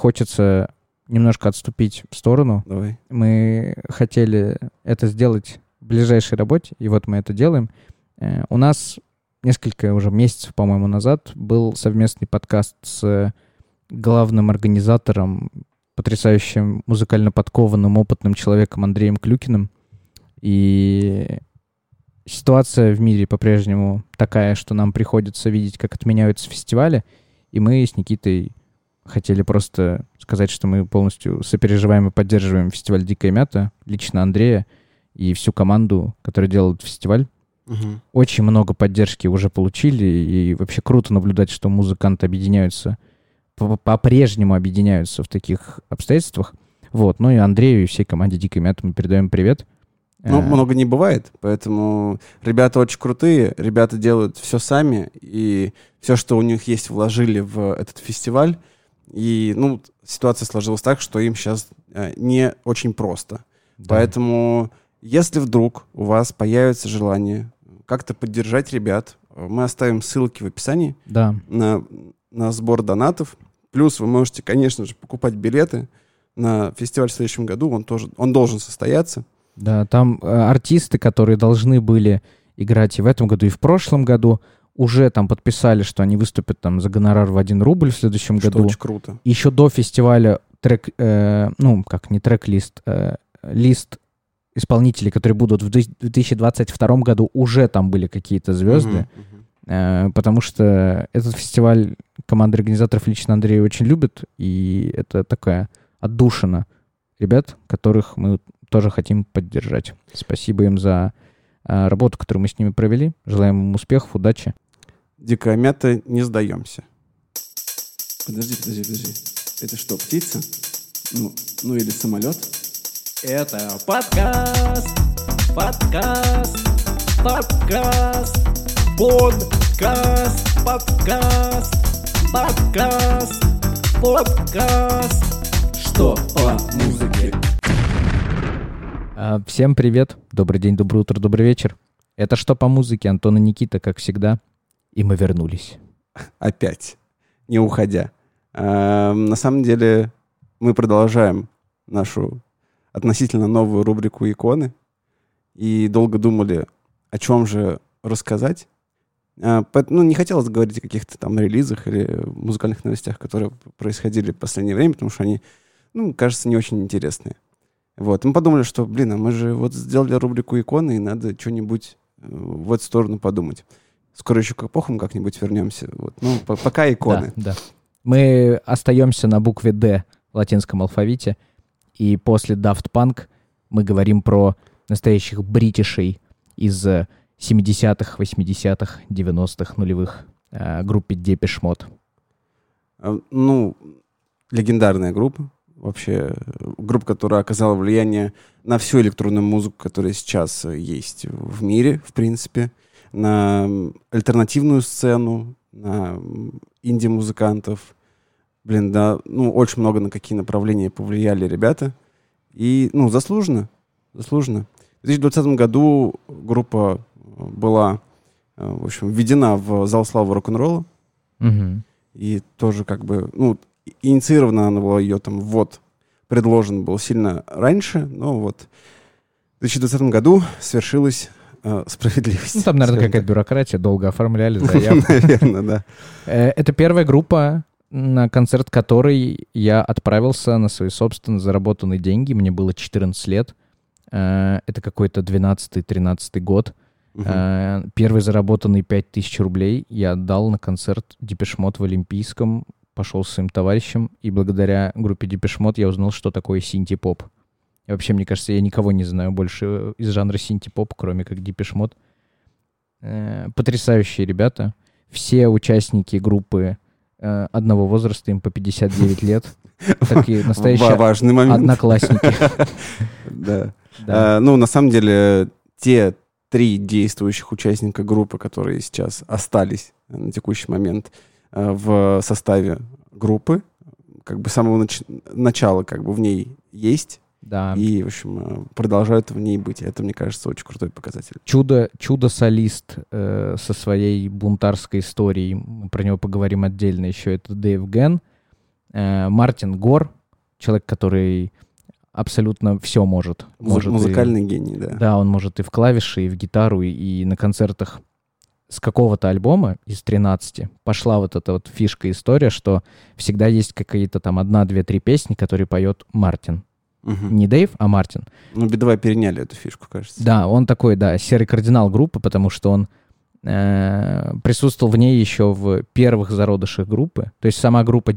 Хочется немножко отступить в сторону. Давай. Мы хотели это сделать в ближайшей работе, и вот мы это делаем. Э, У нас несколько уже месяцев, по-моему, назад был совместный подкаст с главным организатором, потрясающим музыкально подкованным, опытным человеком Андреем Клюкиным. И ситуация в мире по-прежнему такая, что нам приходится видеть, как отменяются фестивали, и мы с Никитой хотели просто сказать, что мы полностью сопереживаем и поддерживаем фестиваль «Дикая мята», лично Андрея и всю команду, которая делает фестиваль. Мгм. Очень много поддержки уже получили, и вообще круто наблюдать, что музыканты объединяются, по- по-прежнему объединяются в таких обстоятельствах. Вот, ну и Андрею и всей команде «Дикой мяты» мы передаем привет. Ну, Э, много не бывает, поэтому ребята очень крутые, ребята делают все сами, и все, что у них есть, вложили в этот фестиваль. И, ну, ситуация сложилась так, что им сейчас не очень просто. да. Поэтому, если вдруг у вас появится желание как-то поддержать ребят, э, мы оставим ссылки в описании Да, на, на сбор донатов. Плюс вы можете, конечно же, покупать билеты на фестиваль в следующем году. Он тоже, он должен состояться. Да, там э, артисты, которые должны были играть и в этом году, и в прошлом году, уже там подписали, что они выступят там за гонорар в 1 рубль в следующем Что году. очень круто. Еще до фестиваля трек, э, ну, как не трек-лист, э, лист исполнителей, которые будут в ды- 2022 году, уже там были какие-то звезды, Мгм, мгм. э, потому что этот фестиваль команда организаторов лично Андрей очень любит, и это такая отдушина ребят, которых мы тоже хотим поддержать. Спасибо им за работу, которую мы с ними провели. Желаем им успехов, удачи. Дикая мята, не сдаемся. Подожди, подожди, подожди. Это что, птица? Ну, ну или самолет? Это подкаст, подкаст, подкаст, подкаст, подкаст, подкаст, подкаст. Всем привет, добрый день, доброе утро, добрый вечер. Это «Что по музыке?» Антон и Никита, как всегда. И мы вернулись. Опять, не уходя. Эм, на самом деле, мы продолжаем нашу относительно новую рубрику «Иконы». И долго думали, о чем же рассказать. Поэт- Ну, не хотелось говорить о каких-то там релизах или музыкальных новостях, которые происходили в последнее время, потому что они, ну, кажется, не очень интересные. Вот. Мы подумали, что, блин, а мы же вот сделали рубрику «Иконы», и надо что-нибудь э, в эту сторону подумать. Скоро еще к эпохам как-нибудь вернемся. Вот. Ну, по- пока иконы. Да, да. Мы остаемся на букве «Д» в латинском алфавите. И после Daft Punk мы говорим про настоящих бритишей из э, 70-х, 80-х, 90-х, нулевых группе Depeche Mode. Ну, легендарная группа. Вообще, группа, которая оказала влияние на всю электронную музыку, которая сейчас э, есть в мире, в принципе, на альтернативную сцену, на инди-музыкантов. Блин, да, ну, очень много на какие направления повлияли ребята. И, ну, заслуженно, заслуженно. В 2020 году группа э, была, э, в общем, введена в зал славы рок-н-ролла. Мгм. И тоже как бы, ну, инициирована она была, ее там ввод предложен был сильно раньше, но вот в 2020 году свершилась э, справедливость. Ну, там, наверное, какая-то бюрократия, долго оформляли заявку. Наверное, да. Э, Это первая группа, на концерт которой я отправился на свои собственно заработанные деньги. Мне было 14 лет. Э, Это какой-то 12-13 год. Первый заработанный 5000 рублей я отдал на концерт Депешмот в Олимпийском. Пошел с своим товарищем, и благодаря группе Депешмот я узнал, что такое синти-поп. И вообще, мне кажется, я никого не знаю больше э, из жанра синти-поп, кроме как Депешмот. Э, Потрясающие ребята. Все участники группы э, одного возраста, им по 59 лет. Такие настоящие Важный момент. одноклассники. Да. Э, Ну, на самом деле, те три действующих участника группы, которые сейчас остались на текущий момент в составе группы, как бы с самого нач- начала как бы в ней есть Да. и, в общем, э, продолжают в ней быть. Это, мне кажется, очень крутой показатель. чудо, чудо-солист э, со своей бунтарской историей. Мы про него поговорим отдельно еще. Это Дэйв Ген. Э, Мартин Гор, человек, который абсолютно все может. Может и- Музыкальный гений, да. да, он может и в клавиши, и в гитару, и, и на концертах с какого-то альбома из 13 пошла вот эта вот фишка, история, что всегда есть какие-то там одна, две, три песни, которые поет Мартин. Мгм. Не Дэйв, а Мартин. Ну, бедовая переняли эту фишку, кажется. Да, он такой, да, серый кардинал группы, потому что он э, присутствовал в ней еще в первых зародышах группы. То есть сама группа э,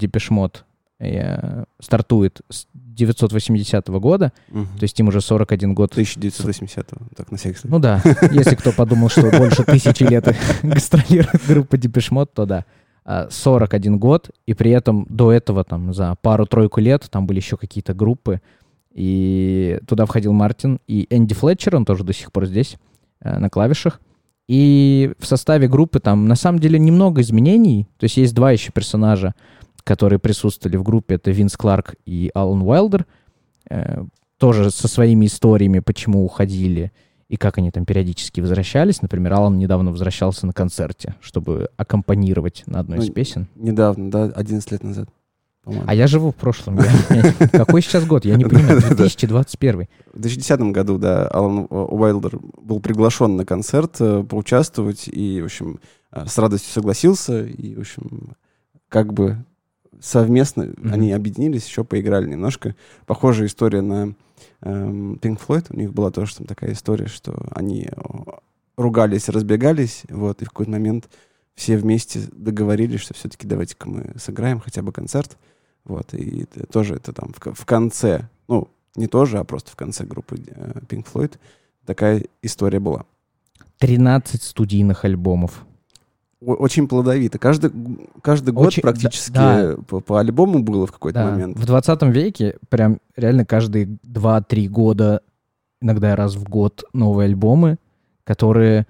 стартует с 980 года, Мгм. то есть им уже 41 год. 1980-го, так на всякий случай. Ну да, если кто подумал, что больше тысячи лет гастролирует группа Mode, то да. А, 41 год, и при этом до этого там за пару-тройку лет там были еще какие-то группы, и туда входил Мартин и Энди Флетчер, он тоже до сих пор здесь, э, на клавишах. И в составе группы там на самом деле немного изменений, то есть есть два еще персонажа, которые присутствовали в группе, это Винс Кларк и Алан Уайлдер, э, тоже со своими историями, почему уходили и как они там периодически возвращались. Например, Алан недавно возвращался на концерте, чтобы аккомпанировать на одной из Ну, песен. Недавно, да, 11 лет назад. А я живу в прошлом. Какой сейчас год? Я не понимаю. Да-да-да. 2021. В 2010 году, да, Алан Уайлдер был приглашен на концерт э, поучаствовать и, в общем, э, с радостью согласился. И, в общем, как бы совместно Мгм. они объединились, еще поиграли немножко. Похожая история на эм, Pink Floyd. У них была тоже там такая история, что они ругались, разбегались, вот, и в какой-то момент все вместе договорились, что все-таки давайте-ка мы сыграем хотя бы концерт. Вот, и тоже это там в, в конце, ну, не тоже, а просто в конце группы э, Pink Floyd такая история была. 13 студийных альбомов. Очень плодовито. Каждый, каждый год Очень- практически да, По, по альбому было в какой-то Да, момент. В 20 веке прям реально каждые 2-3 года, иногда раз в год новые альбомы, которые,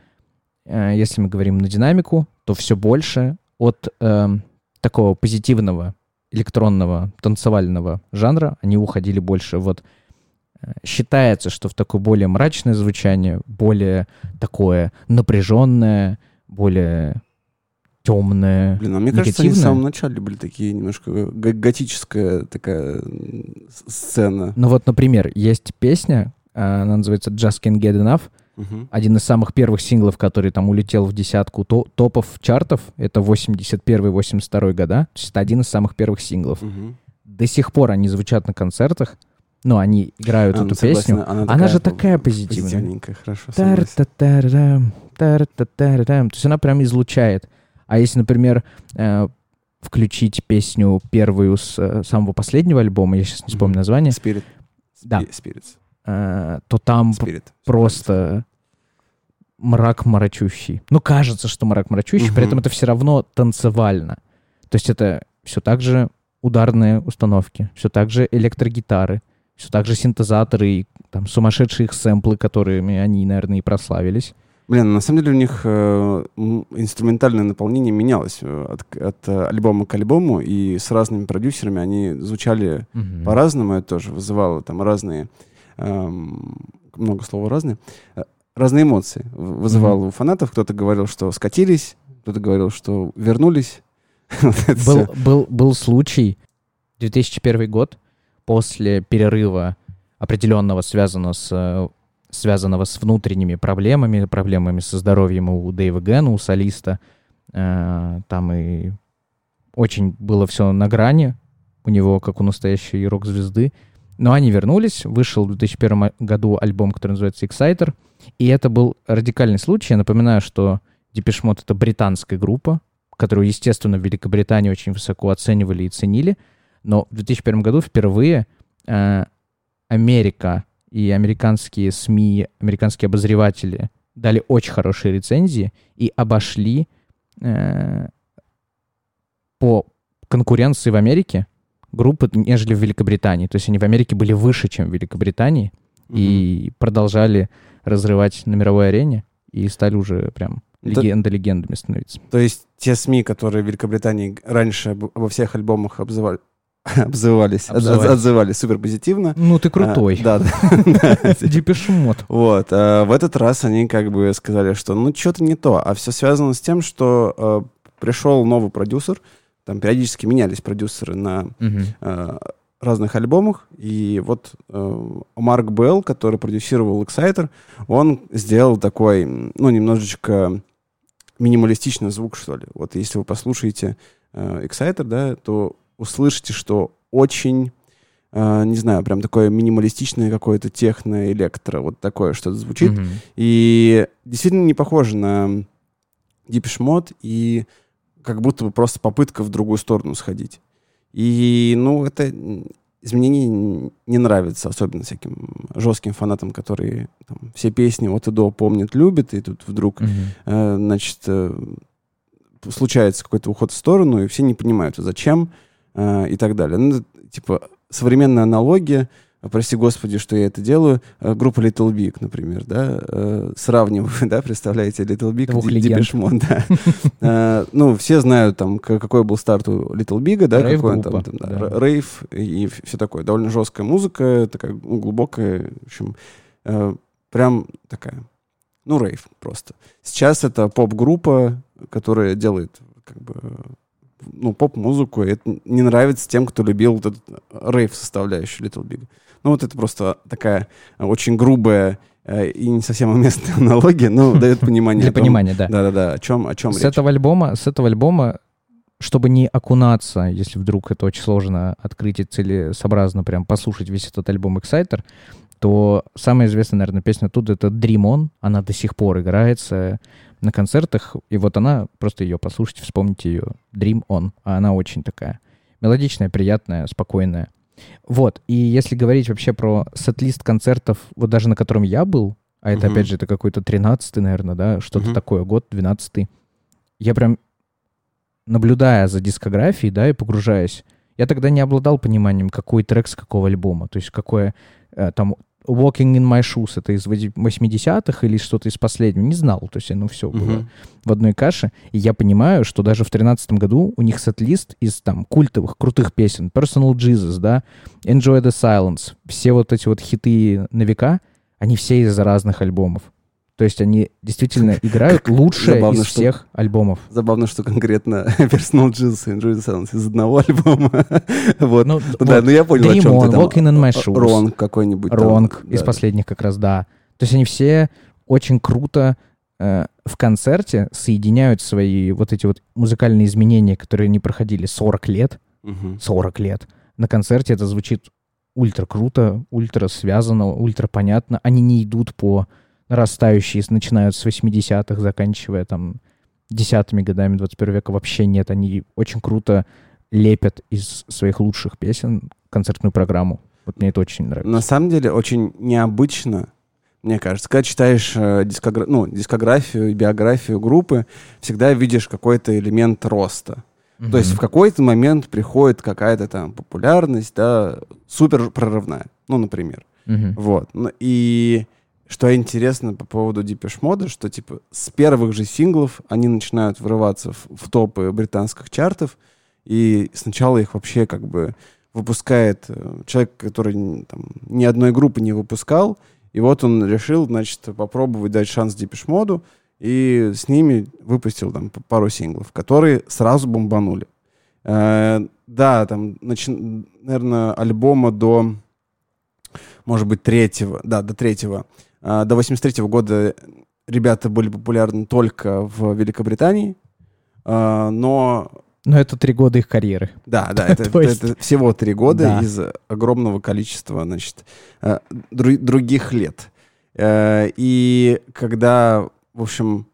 э, если мы говорим на динамику, то все больше от эм, такого позитивного электронного танцевального жанра они уходили больше вот э, считается, что в такое более мрачное звучание, более такое напряженное, более темное. Блин, а мне кажется, они в негативное. самом начале были такие немножко готическая такая сцена. Ну вот, например, есть песня, э, она называется Just Can't Get Enough, Мгм. один из самых первых синглов, который там улетел в десятку то- топов чартов, это 81-82 года, то есть это один из самых первых синглов. Мгм. До сих пор они звучат на концертах, но они играют А, ну, эту согласен, песню. Она, Она же такая позитивная. Хорошо. согласен. Тар-та-тарам, тар-та-тарам. То есть она прям излучает. А если, например, э, включить песню первую с э, самого последнего альбома, я сейчас не вспомню название, Spirit. Да. Spirits. э, то там Spirit. просто мрак мрачущий. Ну, кажется, что мрак мрачущий, при Мгм. этом это все равно танцевально. То есть это все так же ударные установки, все так же электрогитары, все так же синтезаторы и там сумасшедшие их сэмплы, которыми они, наверное, и прославились. Блин, на самом деле у них э, инструментальное наполнение менялось э, от, от, э, альбома к альбому, и с разными продюсерами они звучали Мгм. по-разному, это тоже вызывало там разные, эм, много слова разные, э, разные эмоции вызывало у фанатов. Кто-то говорил, что скатились, кто-то говорил, что вернулись. Был, был, был случай, 2001 год, после перерыва определенного, связанного с, э, связанного с внутренними проблемами, проблемами со здоровьем у Дэйва Гэна, у солиста. Э, Там и очень было все на грани у него, как у настоящей рок-звезды. Но они вернулись, вышел в 2001 году альбом, который называется «Exciter», и это был радикальный случай. Я напоминаю, что Mode — это британская группа, которую, естественно, в Великобритании очень высоко оценивали и ценили. Но в 2001 году впервые э, Америка и американские СМИ, американские обозреватели дали очень хорошие рецензии и обошли э, по конкуренции в Америке группы, нежели в Великобритании. То есть они в Америке были выше, чем в Великобритании, и продолжали разрывать на мировой арене, и стали уже прям Да- легенда легендами становиться. То есть те СМИ, которые в Великобритании раньше об- обо всех альбомах обзывали, обзывались, от- отзывались супер позитивно. Ну, ты крутой. да, да. Депешмот. Вот. а в этот раз они как бы сказали, что ну что-то не то. А все связано с тем, что э, пришел новый продюсер, там периодически менялись продюсеры на э, разных альбомах. И вот э, Марк Белл, который продюсировал Exciter, он сделал такой, ну, немножечко минималистичный звук, что ли. Вот если вы послушаете э, Exciter, да, то услышите, что очень, э, не знаю, прям такое минималистичное какое-то техно-электро, вот такое что-то звучит. Мгм. И действительно не похоже на Depeche Mode, и как будто бы просто попытка в другую сторону сходить. И, ну, это изменение не нравится, особенно всяким жестким фанатам, которые там, все песни от и до помнят, любят, и тут вдруг, э, значит, э, случается какой-то уход в сторону, и все не понимают, зачем э, и так далее. Ну, типа, современная аналогия, э, прости господи, что я это делаю, э, группа Little Big, например, да, э, сравниваю, да, представляете, Little Big, Mode, да. Ну, все знают, там, какой был старт у Little Big, да, какой он там, рейв и все такое. Довольно жесткая музыка, такая ну, глубокая, в общем, прям такая, ну, рейв просто. Сейчас это поп-группа, которая делает, как бы, ну, поп-музыку, и это не нравится тем, кто любил вот этот рейв составляющую Little Big. Ну, вот это просто такая э, очень грубая э, и не совсем уместная аналогия, но дает понимание. Для том- понимания, да. Да-да-да, о чем, о чем С речь. этого альбома, с этого альбома, чтобы не окунаться, если вдруг это очень сложно открыть и целесообразно прям послушать весь этот альбом Exciter, то самая известная, наверное, песня тут это Dream On. Она до сих пор играется на концертах, и вот она, просто ее послушайте, вспомните ее. Dream On. А она очень такая мелодичная, приятная, спокойная. Вот, и если говорить вообще про сет-лист концертов, вот даже на котором я был, а это, Мгм. опять же, это какой-то 13-й, наверное, да, что-то Мгм. такое, год 12-й, я прям, наблюдая за дискографией, да, и погружаясь, я тогда не обладал пониманием, какой трек с какого альбома, то есть какое, э, там, Walking in My Shoes, это из 80-х или что-то из последнего, не знал, то есть, ну, все было Мгм. в одной каше. И я понимаю, что даже в тринадцатом году у них сет-лист из там культовых, крутых песен. Personal Jesus, да, Enjoy the Silence. Все вот эти вот хиты на века, они все из разных альбомов. То есть они действительно играют забавно, из что- всех альбомов. Забавно, что конкретно Personal Jesus и Enjoy the Silence из одного альбома. вот. Ну, да, вот, ну я понял, о Dream чем On, ты там. Walking in My Shoes. Ронг какой-нибудь. Ронг из Да. последних как раз, да. То есть они все очень круто э, в концерте соединяют свои вот эти вот музыкальные изменения, которые не проходили 40 лет, Мгм. 40 лет. На концерте это звучит ультра круто, ультра связано, ультра понятно. Они не идут по нарастающей, начинают с 80-х, заканчивая там десятыми годами 21 века. Вообще нет. Они очень круто лепят из своих лучших песен концертную программу. Вот мне это очень нравится. На самом деле очень необычно, мне кажется, когда читаешь э, дискогра- ну, дискографию биографию группы, всегда видишь какой-то элемент роста. То есть в какой-то момент приходит какая-то там популярность, да, супер прорывная, ну, например. Мгм. Вот. Ну, И что интересно по поводу Depeche Mode, что типа с первых же синглов они начинают врываться в, в топы британских чартов, и сначала их вообще как бы выпускает э, человек, который там, ни одной группы не выпускал, и вот он решил, значит, попробовать дать шанс Depeche Mode, и с ними выпустил там пару синглов, которые сразу бомбанули. Э, да, там, наверное, альбома до, может быть, третьего, да, до третьего, до 83 года ребята были популярны только в Великобритании, а, но Но это три года их карьеры. да, да, это, То есть- это всего три года Да. из огромного количества, значит, э, дру- других лет. Э, И когда, в общем,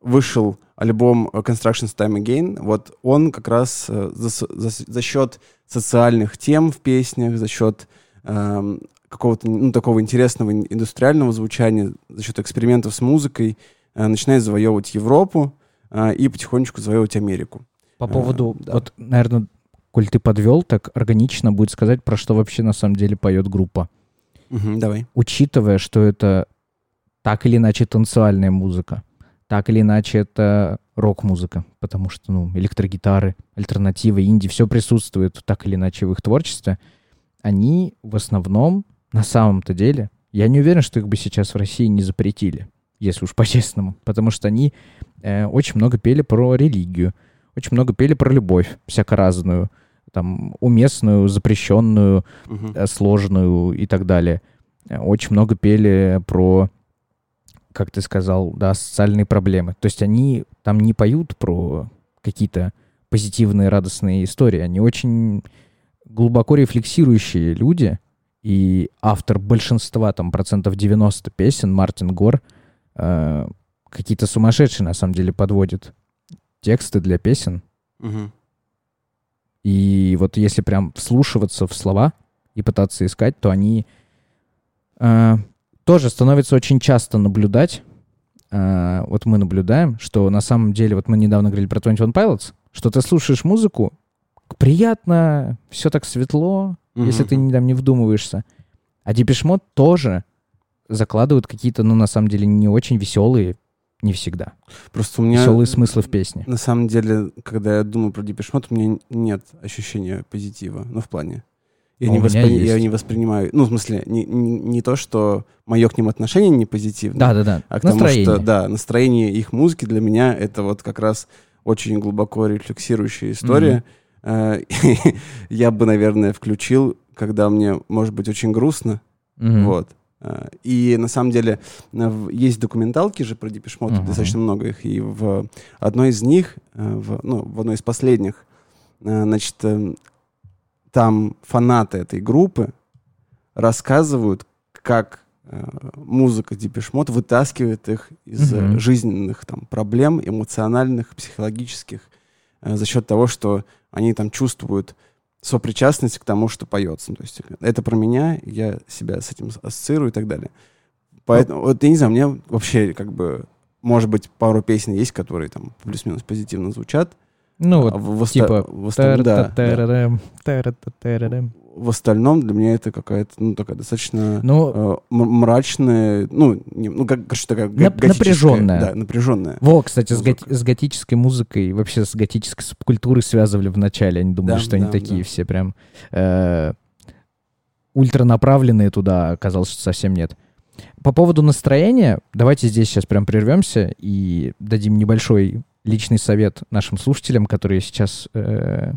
вышел альбом Construction's Time Again, вот он как раз э, за, за- за счет социальных тем в песнях, за счет эм, какого-то ну, такого интересного ин- индустриального звучания, за счет экспериментов с музыкой э, начинает завоевывать Европу э, и потихонечку завоевывать Америку. По А, поводу, да. вот, наверное, коль ты подвел, так органично будет сказать, про что вообще на самом деле поет группа. Мгм, давай. Учитывая, что это так или иначе танцевальная музыка, так или иначе это рок-музыка, потому что, ну, электрогитары, альтернативы, инди, все присутствует так или иначе в их творчестве, они в основном, на самом-то деле, я не уверен, что их бы сейчас в России не запретили, если уж по-честному, потому что они э, очень много пели про религию, очень много пели про любовь, всяко разную, там, уместную, запрещенную, э, сложную и так далее. Э, Очень много пели про, как ты сказал, да, социальные проблемы. То есть они там не поют про какие-то позитивные, радостные истории. Они очень глубоко рефлексирующие люди. И автор большинства, там, процентов 90 песен, Мартин Гор, э, какие-то сумасшедшие, на самом деле, подводит тексты для песен. Мгм. И вот если прям вслушиваться в слова и пытаться искать, то они э, тоже становится очень часто наблюдать. Э, вот мы наблюдаем, что на самом деле, вот мы недавно говорили про 21 Pilots, что ты слушаешь музыку, приятно, все так светло, если Мгм. ты там не вдумываешься. А Mode тоже закладывают какие-то, ну, на самом деле, не очень веселые, не всегда, Просто у меня... веселые смыслы в песне. На самом деле, когда я думаю про Mode, у меня нет ощущения позитива. Ну, в плане. Я, А не, воспри- я не воспринимаю... Ну, в смысле, не, не, не то, что мое к ним отношение не позитивное, Да-да-да, а к тому, настроение. что, да, настроение их музыки для меня это вот как раз очень глубоко рефлексирующая история. Э, Я бы, наверное, включил, когда мне, может быть, очень грустно, вот. А, И на самом деле э, есть документалки же про Mode, Мгм. достаточно много их. И в одной из них, э, в, ну, в одной из последних, э, значит, э, там фанаты этой группы рассказывают, как э, музыка Mode вытаскивает их из э, Мгм. жизненных там, проблем, эмоциональных, психологических, э, за счет того, что они там чувствуют сопричастность к тому, что поется. Ну, То есть это про меня, я себя с этим ассоциирую и так далее. Поэтому, вот я не знаю, у меня вообще как бы, может быть, пару песен есть, которые там плюс-минус позитивно звучат. Ну, а вот в, типа в остальном, да. В остальном для меня это какая-то, ну, такая достаточно Ну, э, мрачная, ну, не- ну, как, короче, такая Нап- напряженная. Да, напряженная. во, кстати, с, готи- с готической музыкой, вообще с готической субкультурой связывали в начале. Они думали, Да, что они да, такие да. все прям э, ультранаправленные туда, а оказалось, что совсем нет. По поводу настроения, давайте здесь сейчас прям прервемся и дадим небольшой личный совет нашим слушателям, которые сейчас, э,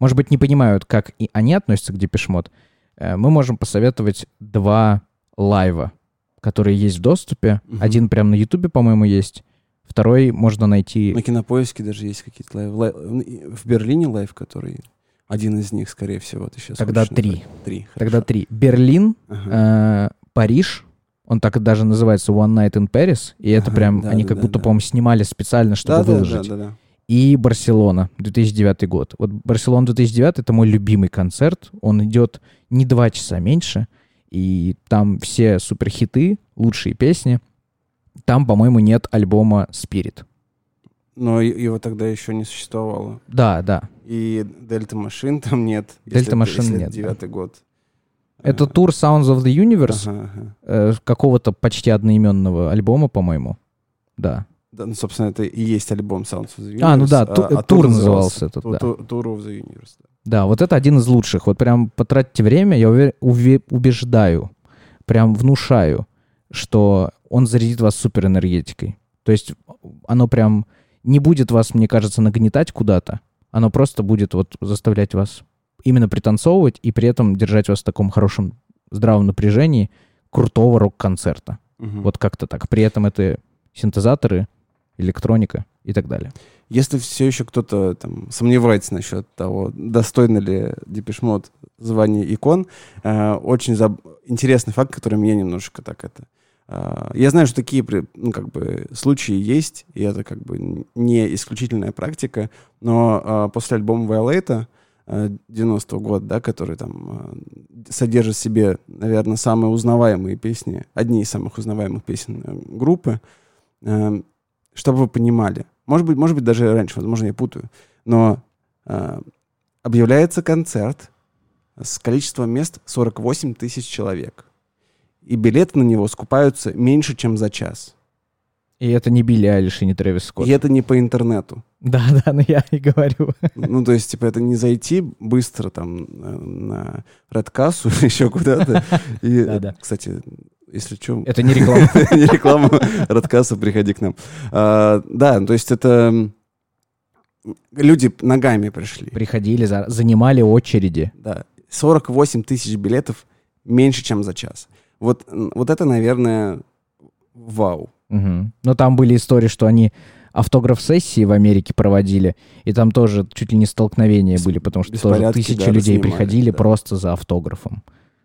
может быть, не понимают, как и они относятся к Mode. Э, мы можем посоветовать два live а, которые есть в доступе. Мгм. Один прям на Ютубе, по-моему, есть. Второй можно найти... На кинопоиске даже есть какие-то live. лай- ну, В Берлине live, который один из них, скорее всего, ты сейчас. Тогда три. Три. Тогда хорошо. три. Берлин, Ага. э, Париж. Он так даже называется One Night in Paris. И это Ага, прям, да, они да, как да, будто, да. по-моему, снимали специально, чтобы Да, да, да, выложить. да, да. И Барселона, 2009 год. Вот Барселона 2009 — это мой любимый концерт. Он идет не два часа меньше. И там все суперхиты, лучшие песни. Там, по-моему, нет альбома Spirit. Но его тогда еще не существовало. Да, да. И Дельта Машин там нет. Дельта Машин нет, да. Девятый год. Это А, тур Sounds of the Universe ага, ага. э, какого-то почти одноименного альбома, по-моему. Да. Да, ну, собственно, это и есть альбом Sounds of the Universe. А, ну да, ту- тур тур назывался этот, да. ту- Tour of the Universe. да. Да, вот это один из лучших. Вот прям потратьте время, я уве- уве- убеждаю, прям внушаю, что он зарядит вас суперэнергетикой. То есть оно прям не будет вас, мне кажется, нагнетать куда-то. Оно просто будет вот заставлять вас именно пританцовывать и при этом держать вас в таком хорошем здравом напряжении крутого рок-концерта. Мгм. Вот как-то так. При этом это синтезаторы, электроника и так далее. Если все еще кто-то там сомневается насчет того, достойно ли Mode звания икон, э, очень заб- интересный факт, который меня немножко так это... э, я знаю, что такие ну, как бы, случаи есть, и это как бы не исключительная практика, но э, после альбома Violeta э, 90-го года, да, который там э, содержит в себе, наверное, самые узнаваемые песни, одни из самых узнаваемых песен э, группы, э, чтобы вы понимали, может быть, может быть, даже раньше, возможно, я путаю, но э, объявляется концерт с количеством мест 48 тысяч человек. И билеты на него скупаются меньше, чем за час. И это не Билли Айлиш и не Трэвис Скотт. И это не по интернету. Да, да, ну я и говорю. Ну, то есть, типа, это не зайти быстро там э, на Редкассу или еще куда-то. И, Да-да. кстати, если что... Это не реклама. не реклама Радкаса, приходи к нам. А, да, то есть это... люди ногами пришли. Приходили, за- занимали очереди. Да. 48 тысяч билетов меньше, чем за час. Вот, вот это, наверное, вау. Мгм. Но там были истории, что они автограф-сессии в Америке проводили, и там тоже чуть ли не столкновения были, потому что тоже тысячи да, людей разнимали, приходили да. просто за автографом.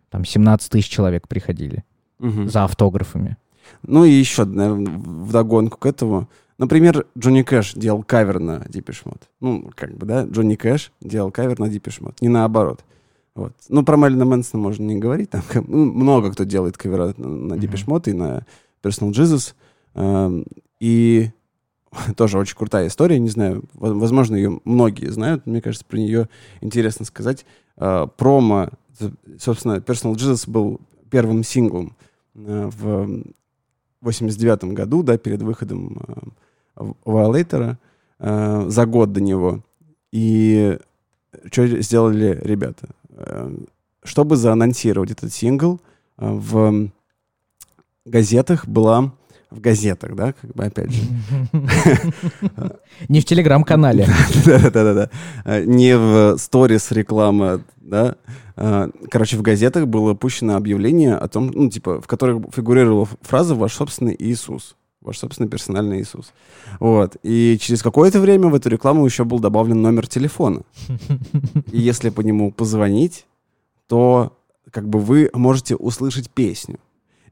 Там 17 тысяч человек приходили Мгм. за автографами. Ну и еще, наверное, вдогонку к этому. Например, Джонни Кэш делал кавер на Mode. Ну, как бы, да, Джонни Кэш делал кавер на Mode, не наоборот. Вот. Ну, про Мэлина Мэнсона можно не говорить. Там ну, много кто делает кавера на, на Depeche Mode и на Personal Jesus. Эм, И тоже очень крутая история. Не знаю, во- возможно, ее многие знают. Мне кажется, про нее интересно сказать. Э, Промо, собственно, Personal Jesus был первым синглом э, в 89 году, да, перед выходом э, Violator, за год до него. И что сделали ребята? Чтобы заанонсировать этот сингл, в газетах была... В газетах, да, как бы опять же. Не в телеграм-канале. Да-да-да. Не в сторис реклама, да. Э, Короче, в газетах было пущено объявление о том, ну, типа, в которых фигурировала фраза «Ваш собственный Иисус». Ваш собственный персональный Иисус. Вот. И через какое-то время в эту рекламу еще был добавлен номер телефона. И если по нему позвонить, то как бы вы можете услышать песню.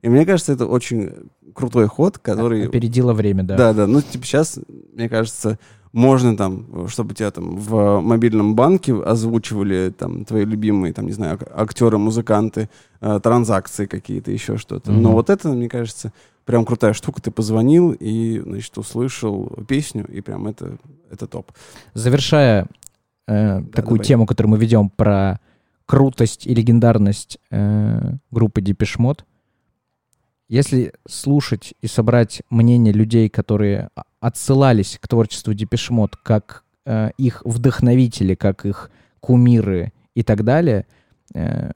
И мне кажется, это очень крутой ход, который Опередило время, да. да, да. Ну, типа, сейчас, мне кажется, можно там, чтобы тебя там в мобильном банке озвучивали там твои любимые, там, не знаю, ак- актеры, музыканты, э, транзакции какие-то, еще что-то. Но Мгм. вот это, мне кажется, прям крутая штука. Ты позвонил и, значит, услышал песню, и прям это, это топ. Завершая э, такую давай. тему, которую мы ведем про крутость и легендарность э, группы Depeche Mode, если слушать и собрать мнение людей, которые отсылались к творчеству Mode как э, их вдохновители, как их кумиры и так далее, э,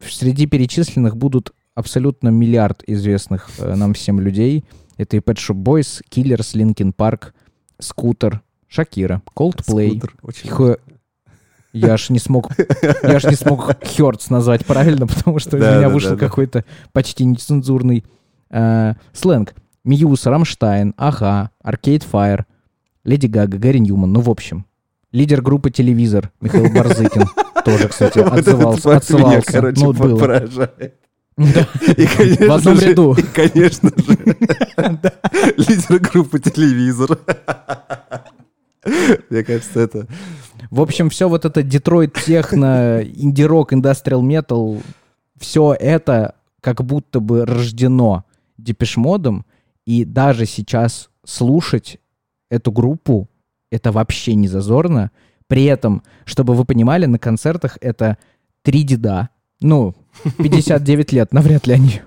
среди перечисленных будут абсолютно миллиард известных э, нам всем людей. Это и Pet Shop Boys, Killers, Linkin Park, Скутер, Шакира, Coldplay. Скутер, очень Хо- Я аж не смог, я аж не смог Hurts назвать правильно, потому что из Да, меня да, вышел да, какой-то почти нецензурный э, сленг. Muse, Rammstein, Ага, Arcade Fire, Lady Gaga, Gary Numan. Ну, в общем, лидер группы «Телевизор» Михаил Борзыкин тоже, кстати, отзывался. меня, отсылался. короче, Ну, было. поражает. Да. И, конечно В одном же- ряду. И, конечно же, лидер группы «Телевизор». Мне кажется, это... В общем, все вот это Детройт техно, инди-рок, индастриал метал, все это как будто бы рождено депешмодом, и даже сейчас слушать эту группу, это вообще не зазорно. При этом, чтобы вы понимали, на концертах это три деда, ну, 59 лет, навряд ли они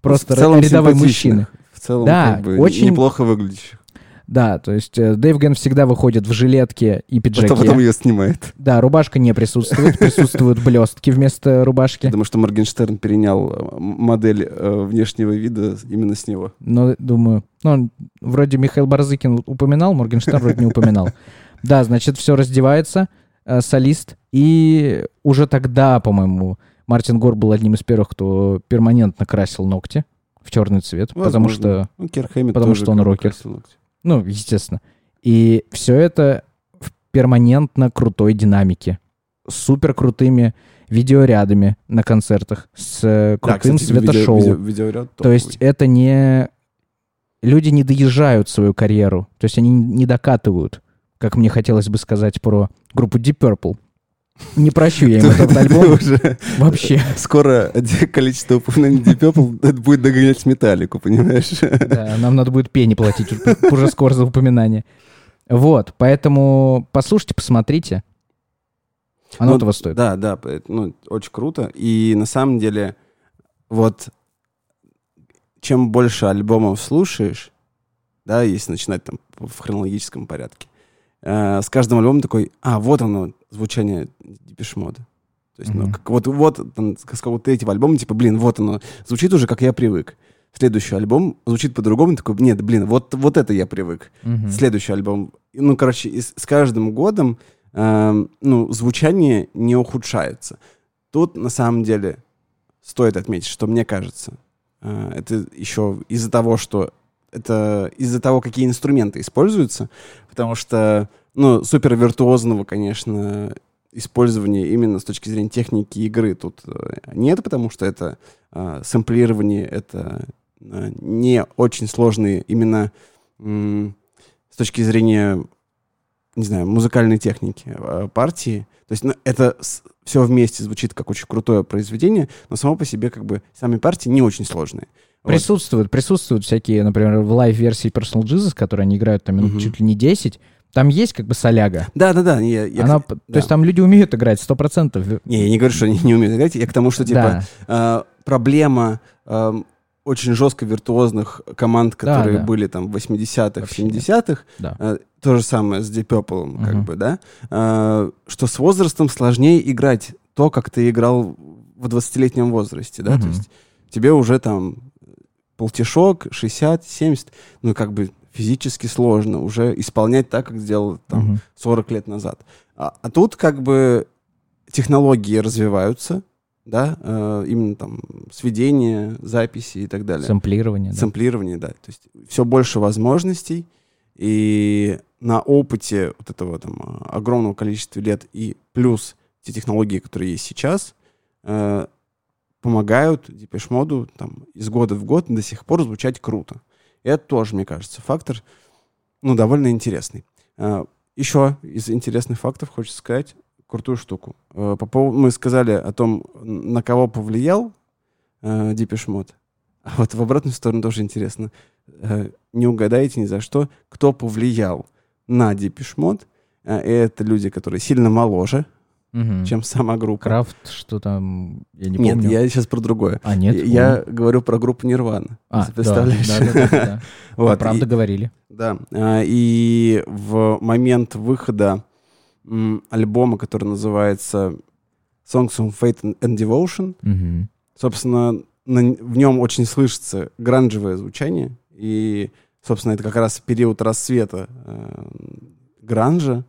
просто в целом рядовые мужчины. В целом, Да, как бы, очень- неплохо выглядящих. Да, то есть э, Дэйв Ген всегда выходит в жилетке и пиджаке. Потом, потом ее снимает. Да, рубашка не присутствует, присутствуют блестки вместо рубашки. Потому что Моргенштерн перенял э, модель э, внешнего вида именно с него. Но думаю, ну, вроде Михаил Барзыкин упоминал, Моргенштерн вроде не упоминал. Да, значит, все раздевается, э, солист, и уже тогда, по-моему, Мартин Гор был одним из первых, кто перманентно красил ногти в черный цвет, потому Возможно. что, Ну, потому что он рокер. красил ногти. Ну, естественно. И все это в перманентно крутой динамике, с супер крутыми видеорядами на концертах, с э, Да, крутым кстати, видео- светошоу. видео- видеоряд То есть это не... Люди не доезжают свою карьеру. То есть они не докатывают, как мне хотелось бы сказать про группу Deep Purple. Не прощу я Ты- этот альбом вообще. Скоро количество упоминаний Deep это будет догонять металлику, понимаешь? Да, нам надо будет пени платить уже- скоро за упоминание. Вот, поэтому послушайте, посмотрите. Оно Ну, того стоит. Да, да, ну, очень круто. И на самом деле, вот чем больше альбомов слушаешь, да, если начинать там в хронологическом порядке, э, с каждым альбомом такой, а, вот оно, звучание Депешмода. То есть, ну, Мгм. как, вот, вот там, с какого-то третьего альбома, типа, блин, вот оно, звучит уже, как я привык. следующий альбом звучит по-другому, такой, нет, блин, вот, вот это я привык. Мгм. Следующий альбом. Ну, короче, и с, с каждым годом э, ну, звучание не ухудшается. Тут, на самом деле, стоит отметить, что мне кажется, э, это еще из-за того, что это из-за того, какие инструменты используются, потому что, ну, супер виртуозного, конечно, использования именно с точки зрения техники игры тут э, нет, потому что это э, сэмплирование, это э, не очень сложные именно м, с точки зрения, не знаю, музыкальной техники э, партии. То есть ну, это все вместе звучит как очень крутое произведение, но само по себе как бы сами партии не очень сложные. Вот. Присутствуют, присутствуют всякие, например, в live-версии Personal Jesus, которые они играют там минут Мгм. чуть ли не 10, там есть как бы соляга. Да, да, да. Я, я- Она, да. То есть там люди умеют играть, сто процентов. Не, я не говорю, что они не умеют играть. Я к тому, что типа Да. э, проблема э, очень жестко виртуозных команд, Да, которые да. были там в 80-х, Вообще 70-х, Да. э, то же самое с Deep Purple, как Мгм. бы, да, э, что с возрастом сложнее играть то, как ты играл в 20-летнем возрасте, да, то Мгм. есть тебе уже там полтишок, 60, 70, ну, как бы физически сложно уже исполнять так, как сделал там Мгм. 40 лет назад. А, а тут как бы технологии развиваются, да, э, именно там сведение, записи и так далее. Сэмплирование. да. Сэмплирование, да. То есть все больше возможностей, и на опыте вот этого там а, огромного количества лет и плюс те технологии, которые есть сейчас, э, помогают Depeche Mode там из года в год до сих пор звучать круто. Это тоже, мне кажется, фактор, ну, довольно интересный. Э, еще из интересных фактов хочется сказать крутую штуку. Э, по поводу, мы сказали о том, на кого повлиял э, Depeche Mode. А вот в обратную сторону тоже интересно. Не угадаете ни за что, кто повлиял на Mode. Э, это люди, которые сильно моложе, Мгм. чем сама группа. Крафт, что там, я не Нет, помню. я сейчас про другое. А, нет? Я говорю про группу Нирвана. А, представляешь? Да, да, да, да, да. Вот, Вы правда и- говорили. Да, а, и в момент выхода альбома, который называется Songs of Fate and Devotion, Мгм. собственно, на- в нем очень слышится гранжевое звучание, и, собственно, это как раз период рассвета э, гранжа,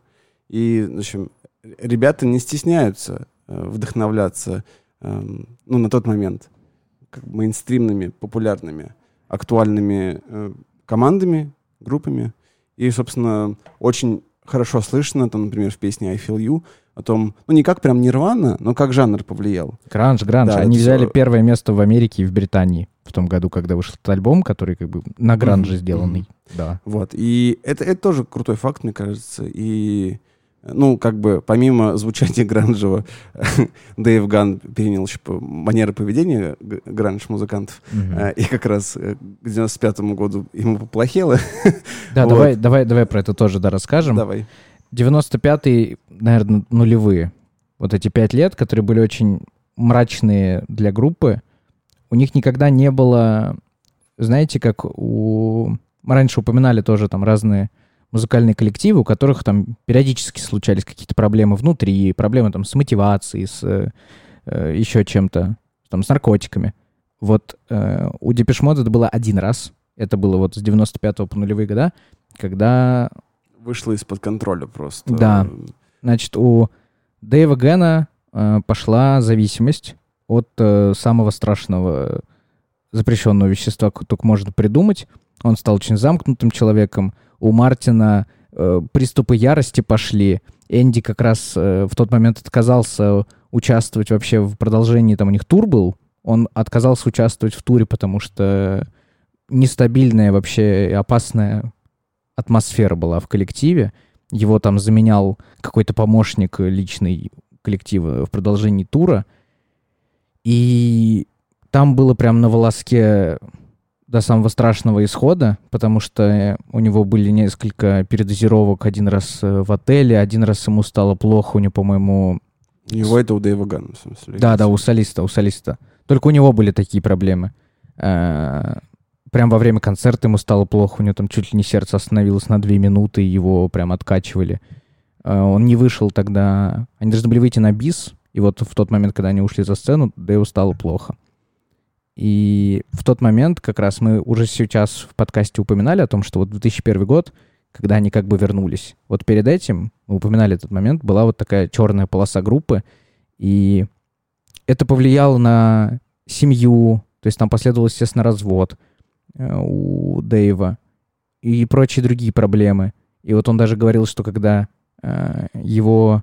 и, в общем, ребята не стесняются э, вдохновляться, эм, ну, на тот момент, как мейнстримными, популярными, актуальными э, командами, группами, и, собственно, очень хорошо слышно, там, например, в песне I Feel You, о том, ну, не как прям Нирвана, но как жанр повлиял. Гранж, гранж. Да, Они это взяли первое место в Америке и в Британии в том году, когда вышел этот альбом, который как бы на гранже сделанный. Да. Вот. И это, это тоже крутой факт, мне кажется. И, ну, как бы, помимо звучания гранжева, Дэйв Ган перенял еще манеры поведения гранж-музыкантов. А, И как раз э, к 95 году ему поплохело. Да, вот. давай, давай, давай про это тоже да, расскажем. Давай. 95-й, наверное, нулевые. Вот эти пять лет, которые были очень мрачные для группы, у них никогда не было, знаете, как у... Мы раньше упоминали тоже там разные музыкальные коллективы, у которых там периодически случались какие-то проблемы внутри, проблемы там с мотивацией, с э, э, еще чем-то, там, с наркотиками. Вот э, у Mode это было один раз. Это было вот с 95 по нулевые года, когда Вышло из-под контроля просто. Да. Значит, у Дэйва Гэна э, пошла зависимость от э, самого страшного запрещенного вещества, которое только можно придумать. Он стал очень замкнутым человеком. У Мартина э, приступы ярости пошли. Энди как раз э, в тот момент отказался участвовать вообще в продолжении, там у них тур был. Он отказался участвовать в туре, потому что нестабильная вообще опасная атмосфера была в коллективе. Его там заменял какой-то помощник личный коллектива в продолжении тура. И там было прям на волоске до самого страшного исхода, потому что у него были несколько передозировок один раз э, в отеле, один раз ему стало плохо, у него, по-моему... У него это у Дэйва Гана, в смысле. Да, да, у солиста, у солиста. Только у него были такие проблемы. Э, Прям во время концерта ему стало плохо, у него там чуть ли не сердце остановилось на две минуты, его прям откачивали. Э, Он не вышел тогда... Они должны были выйти на бис, и вот в тот момент, когда они ушли за сцену, Дэйву стало плохо. И в тот момент как раз мы уже сейчас в подкасте упоминали о том, что вот 2001 год, когда они как бы вернулись. Вот перед этим, мы упоминали этот момент, была вот такая черная полоса группы, и это повлияло на семью, то есть там последовал, естественно, развод э, у Дэйва и прочие другие проблемы. И вот он даже говорил, что когда э, его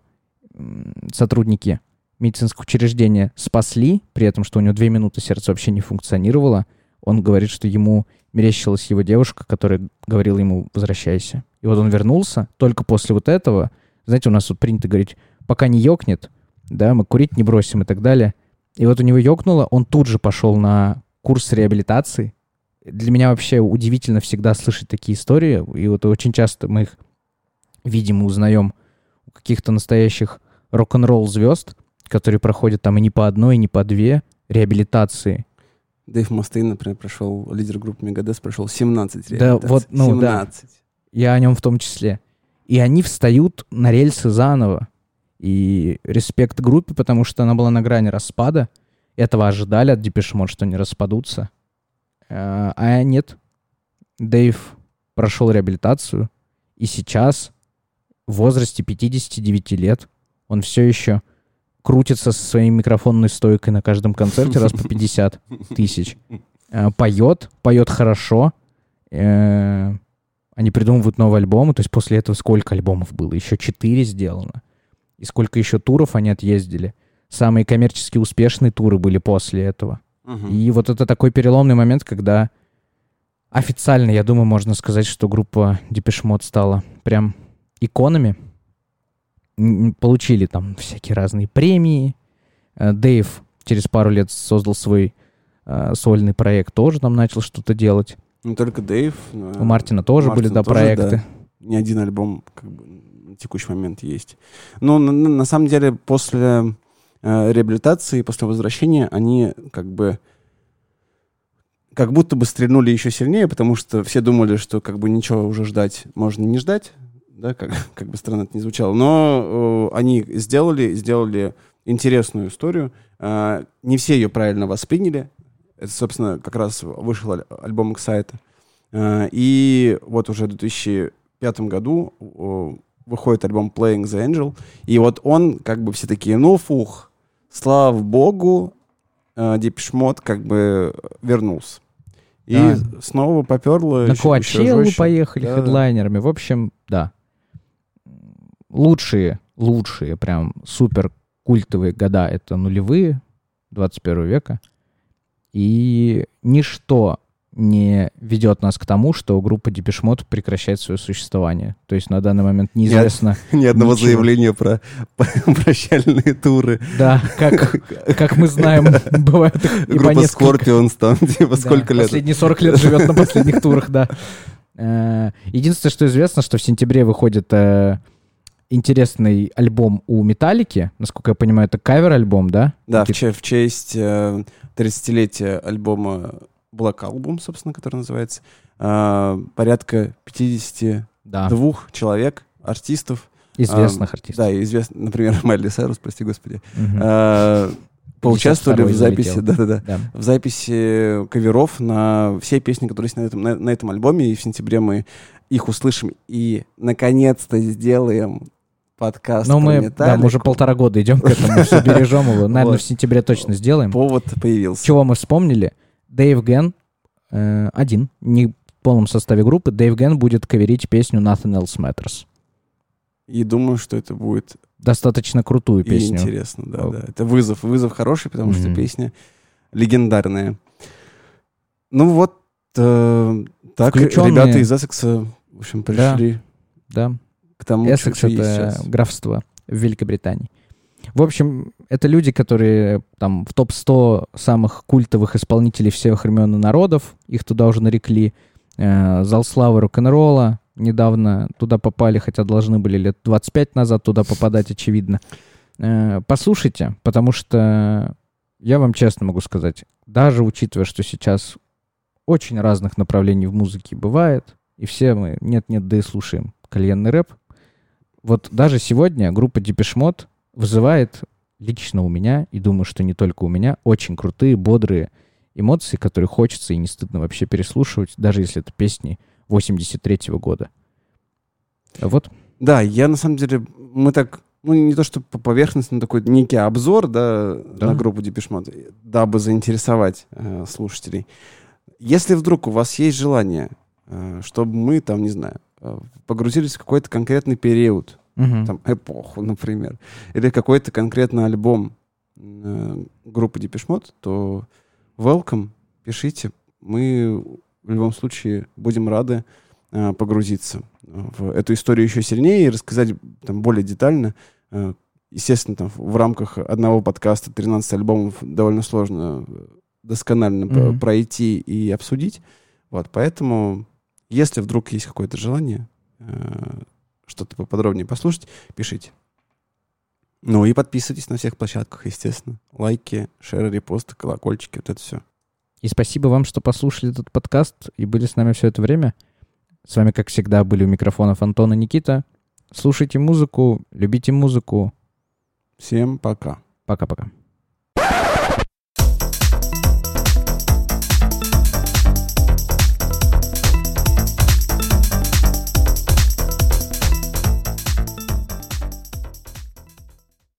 сотрудники медицинского учреждения спасли, при этом, что у него две минуты сердце вообще не функционировало, он говорит, что ему мерещилась его девушка, которая говорила ему «возвращайся». И вот он вернулся только после вот этого. Знаете, у нас тут принято говорить «пока не ёкнет», да, мы курить не бросим и так далее. И вот у него ёкнуло, он тут же пошел на курс реабилитации. Для меня вообще удивительно всегда слышать такие истории, и вот очень часто мы их видим и узнаем у каких-то настоящих рок-н-ролл звезд, которые проходят там и не по одной, и не по две реабилитации. Дэйв Мастейн, например, прошел, лидер группы Мегадес, прошел 17 Да, реабилитаций. вот, ну, да. 17. Я о нем в том числе. И они встают на рельсы заново. И респект группе, потому что она была на грани распада. Этого ожидали от Mode, что они распадутся. Э, А нет. Дэйв прошел реабилитацию. И сейчас, в возрасте 59 лет, он все еще крутится со своей микрофонной стойкой на каждом концерте раз по 50 тысяч. Э, Поет, поет хорошо. Э, Они придумывают новые альбомы. То есть после этого сколько альбомов было? Еще четыре сделано. И сколько еще туров они отъездили. Самые коммерчески успешные туры были после этого. И вот это такой переломный момент, когда официально, я думаю, можно сказать, что группа Mode стала прям иконами. Получили там всякие разные премии. Э, Дэйв через пару лет создал свой э, сольный проект, тоже там начал что-то делать. Не только Дэйв. но У Мартина тоже были, Мартина да, тоже, проекты. да. Ни один альбом как бы, на текущий момент есть. Но на, на- на самом деле после э, реабилитации, после возвращения, они как бы как будто бы стрельнули еще сильнее, потому что все думали, что как бы ничего уже ждать можно не ждать, да, как, как бы странно это не звучало. Но э, они сделали, сделали интересную историю. Э, не все ее правильно восприняли. Это, собственно, как раз вышел аль- альбом Excite. Э, И вот уже в 2005 году э, выходит альбом Playing the Angel. И вот он, как бы все такие, ну фух, слава богу, э, как бы вернулся. И Да. снова поперло. На жестче. поехали да. хедлайнерами. В общем, да. Лучшие, лучшие, прям супер культовые года — это нулевые 21 века. И ничто не ведет нас к тому, что группа Mode прекращает свое существование. То есть на данный момент неизвестно... Ни одного Ничего. заявления про прощальные туры. Да, как, как мы знаем, бывает их Группа несколько. Scorpions там, типа, Да, сколько лет? Последние 40 лет живет на последних турах, да. Э, Единственное, что известно, что в сентябре выходит э, интересный альбом у Металлики. Насколько я понимаю, это кавер-альбом, да? Да, в, че- в честь э, 30-летия альбома Black Album, собственно, который называется, э, порядка 52 Да, человек, артистов. известных артистов. Да, и известно, например, Майли Сайрус, прости господи, э, поучаствовали в 52-й записи, залетел. да-да-да, Да. в записи каверов на все песни, которые есть на этом, на, на этом альбоме, и в сентябре мы их услышим и наконец-то сделаем подкаст Но про мы, да, мы уже полтора года идем к этому, все бережем его. Наверное, Вот. в сентябре точно сделаем. Повод появился. Чего мы вспомнили? Дэйв Ген э, один, не в полном составе группы. Дэйв Ген будет каверить песню Nothing Else Matters. И думаю, что это будет Достаточно крутую и песню. интересно, да, О. да. Это вызов, вызов хороший, потому что Мгм. песня легендарная. Ну вот, э, так Включённые- ребята из Эссекса, в общем, Да. пришли Да, к тому, Эссекс это сейчас. графство в Великобритании. В общем, это люди, которые там в топ-100 самых культовых исполнителей всех времен и народов, их туда уже нарекли. Э, Зал славы рок-н-ролла недавно туда попали, хотя должны были лет 25 назад туда попадать, очевидно. Э, Послушайте, потому что я вам честно могу сказать, даже учитывая, что сейчас очень разных направлений в музыке бывает, и все мы нет-нет, да и слушаем кальянный рэп, вот даже сегодня группа Mode вызывает лично у меня, и думаю, что не только у меня, очень крутые, бодрые эмоции, которые хочется и не стыдно вообще переслушивать, даже если это песни 83-го года. Вот. Да, я на самом деле, мы так, ну не то что по поверхности, но такой некий обзор, да, Да. на группу Депешмот, дабы заинтересовать э, слушателей. Если вдруг у вас есть желание, э, чтобы мы там, не знаю, погрузились в какой-то конкретный период, Мгм. там, эпоху, например, или какой-то конкретный альбом э, группы Депешмот, то welcome, пишите. Мы в любом случае будем рады э, погрузиться в эту историю еще сильнее и рассказать там более детально. Э, естественно, там в рамках одного подкаста 13 альбомов довольно сложно э, досконально Мгм. пройти и обсудить. Вот, поэтому, если вдруг есть какое-то желание э, что-то поподробнее послушать, пишите. Ну и подписывайтесь на всех площадках, естественно. Лайки, шеры, репосты, колокольчики, вот это все. И спасибо вам, что послушали этот подкаст и были с нами все это время. С вами, как всегда, были у микрофонов Антон и Никита. Слушайте музыку, любите музыку. Всем пока. Пока-пока.